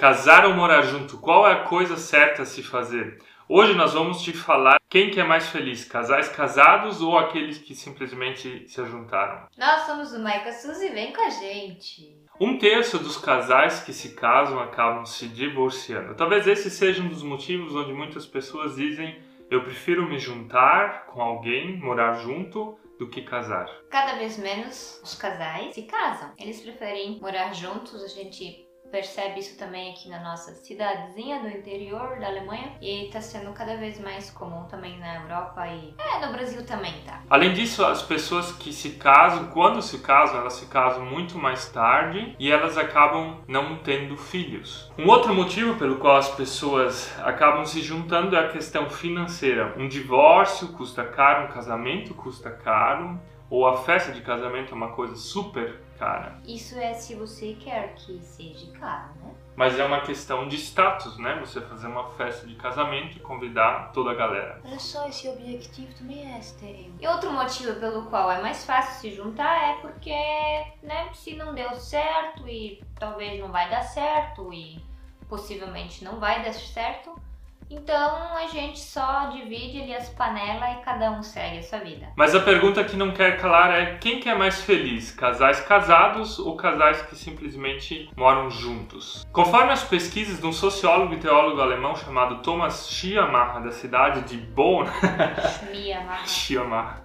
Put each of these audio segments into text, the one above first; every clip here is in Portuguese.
Casar ou morar junto? Qual é a coisa certa a se fazer? Hoje nós vamos te falar quem que é mais feliz, casais casados ou aqueles que simplesmente se juntaram. Nós somos o Maica Suzy, vem com a gente. Um terço dos casais que se casam acabam se divorciando. Talvez esse seja um dos motivos onde muitas pessoas dizem eu prefiro me juntar com alguém, morar junto, do que casar. Cada vez menos os casais se casam. Eles preferem morar juntos. A gente percebe isso também aqui na nossa cidadezinha do interior da Alemanha e está sendo cada vez mais comum também na Europa e é, no Brasil também tá. Além disso, as pessoas que se casam, quando se casam, elas se casam muito mais tarde e elas acabam não tendo filhos. Um outro motivo pelo qual as pessoas acabam se juntando é a questão financeira. Um divórcio custa caro, um casamento custa caro, ou a festa de casamento é uma coisa super cara. Isso é se você quer que seja caro, né? Mas é uma questão de status, né? Você fazer uma festa de casamento e convidar toda a galera. Olha só, esse objetivo também é estéreo. E outro motivo pelo qual é mais fácil se juntar é porque, né, se não deu certo e talvez não vai dar certo e possivelmente não vai dar certo, então a gente só divide ali as panelas e cada um segue a sua vida. Mas a pergunta que não quer calar é quem que é mais feliz? Casais casados ou casais que simplesmente moram juntos? Conforme as pesquisas de um sociólogo e teólogo alemão chamado Thomas Schiermacher, da cidade de Bonn. Schmiermacher. Schiermacher.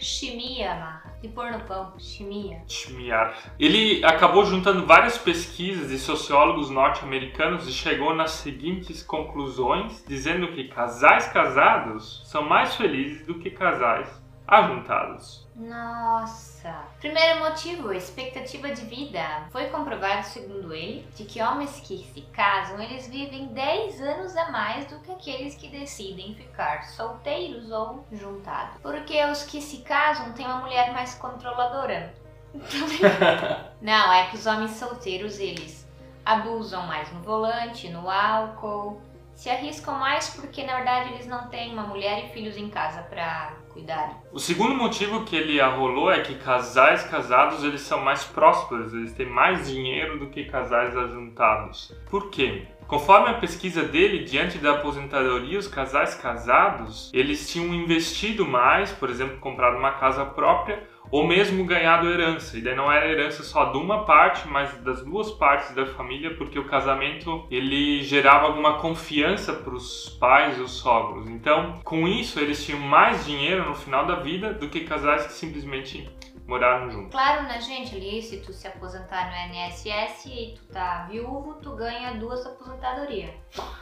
Schmiermacher. De pôr no pão, chimia. Schmiar. Ele acabou juntando várias pesquisas de sociólogos norte-americanos e chegou nas seguintes conclusões, dizendo que casais casados são mais felizes do que casais ajuntados. Nossa! Primeiro motivo, expectativa de vida. Foi comprovado, segundo ele, de que homens que se casam, eles vivem 10 anos a mais do que aqueles que decidem ficar solteiros ou juntados. Porque os que se casam têm uma mulher mais controladora. Não, é que os homens solteiros, eles abusam mais no volante, no álcool, se arriscam mais porque na verdade eles não têm uma mulher e filhos em casa para cuidar. O segundo motivo que ele arrolou é que casais casados eles são mais prósperos, eles têm mais dinheiro do que casais ajuntados. Por quê? Conforme a pesquisa dele, diante da aposentadoria, os casais casados, eles tinham investido mais, por exemplo, comprado uma casa própria ou mesmo ganhado herança. E daí não era herança só de uma parte, mas das duas partes da família, porque o casamento ele gerava alguma confiança para os pais e os sogros. Então, com isso, eles tinham mais dinheiro no final da vida do que casais que simplesmente moraram juntos. Claro, né, gente? Ali, se tu se aposentar no INSS e tu tá viúvo, tu ganha duas aposentadorias.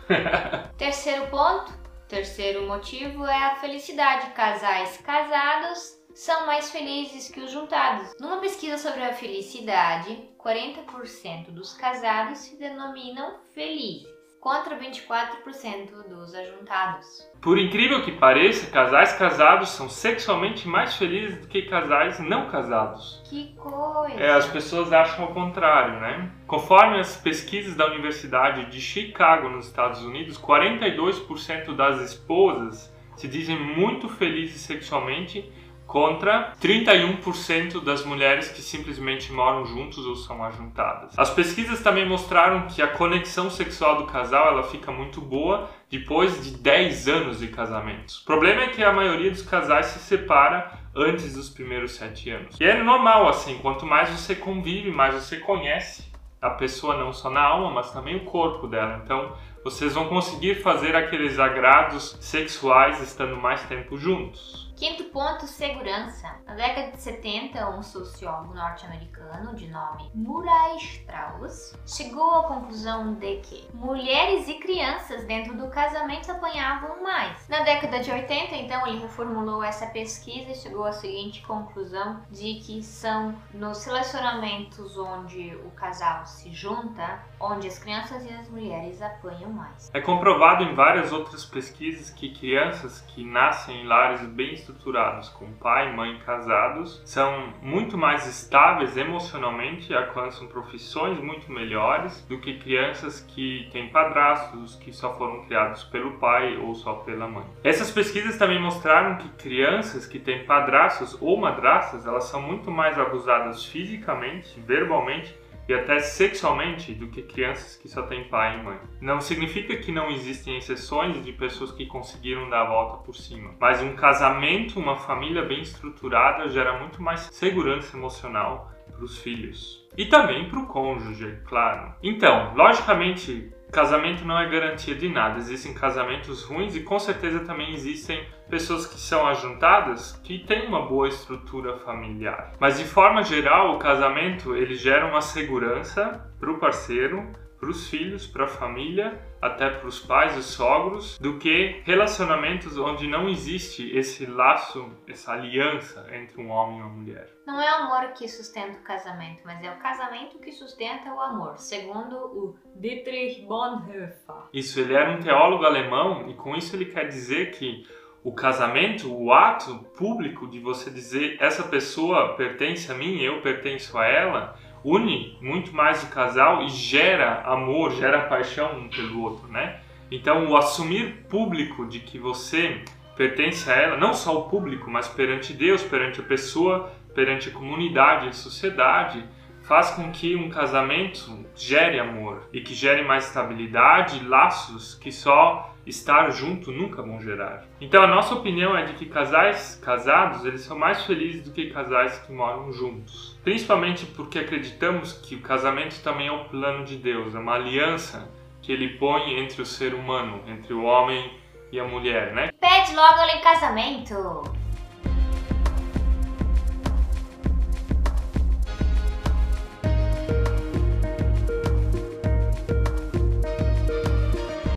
terceiro ponto, terceiro motivo é a felicidade. Casais casados são mais felizes que os juntados. Numa pesquisa sobre a felicidade, 40% dos casados se denominam felizes, contra 24% dos ajuntados. Por incrível que pareça, casais casados são sexualmente mais felizes do que casais não casados. Que coisa! É, as pessoas acham o contrário, né? Conforme as pesquisas da Universidade de Chicago, nos Estados Unidos, 42% das esposas se dizem muito felizes sexualmente contra 31% das mulheres que simplesmente moram juntos ou são ajuntadas. As pesquisas também mostraram que a conexão sexual do casal ela fica muito boa depois de 10 anos de casamento. O problema é que a maioria dos casais se separa antes dos primeiros 7 anos. E é normal assim, quanto mais você convive, mais você conhece a pessoa não só na alma, mas também o corpo dela. Então, vocês vão conseguir fazer aqueles agrados sexuais estando mais tempo juntos. Quinto ponto, segurança. Na década de 70, um sociólogo norte-americano de nome Murray Strauss chegou à conclusão de que mulheres e crianças dentro do casamento apanhavam mais. Na década de 80, então, ele reformulou essa pesquisa e chegou à seguinte conclusão de que são nos relacionamentos onde o casal se junta, onde as crianças e as mulheres apanham mais. É comprovado em várias outras pesquisas que crianças que nascem em lares bem estruturados com pai e mãe casados são muito mais estáveis emocionalmente, alcançam profissões muito melhores do que crianças que têm padrastos que só foram criados pelo pai ou só pela mãe. Essas pesquisas também mostraram que crianças que têm padrastos ou madrastas, elas são muito mais abusadas fisicamente, verbalmente e até sexualmente do que crianças que só têm pai e mãe. Não significa que não existem exceções de pessoas que conseguiram dar a volta por cima, mas um casamento, uma família bem estruturada gera muito mais segurança emocional para os filhos e também para o cônjuge, claro. Então, logicamente, casamento não é garantia de nada. Existem casamentos ruins e com certeza também existem pessoas que são ajuntadas que têm uma boa estrutura familiar. Mas de forma geral, o casamento ele gera uma segurança para o parceiro, para os filhos, para a família, até para os pais e sogros, do que relacionamentos onde não existe esse laço, essa aliança entre um homem e uma mulher. Não é o amor que sustenta o casamento, mas é o casamento que sustenta o amor, segundo o Dietrich Bonhoeffer. Isso, ele era um teólogo alemão e com isso ele quer dizer que o casamento, o ato público de você dizer essa pessoa pertence a mim, eu pertenço a ela, une muito mais o casal e gera amor, gera paixão um pelo outro, né? Então, o assumir público de que você pertence a ela, não só o público, mas perante Deus, perante a pessoa, perante a comunidade, a sociedade, faz com que um casamento gere amor e que gere mais estabilidade, laços que só estar junto nunca vão gerar. Então a nossa opinião é de que casais casados, eles são mais felizes do que casais que moram juntos. Principalmente porque acreditamos que o casamento também é o plano de Deus, é uma aliança que ele põe entre o ser humano, entre o homem e a mulher, né? Pede logo ela em casamento!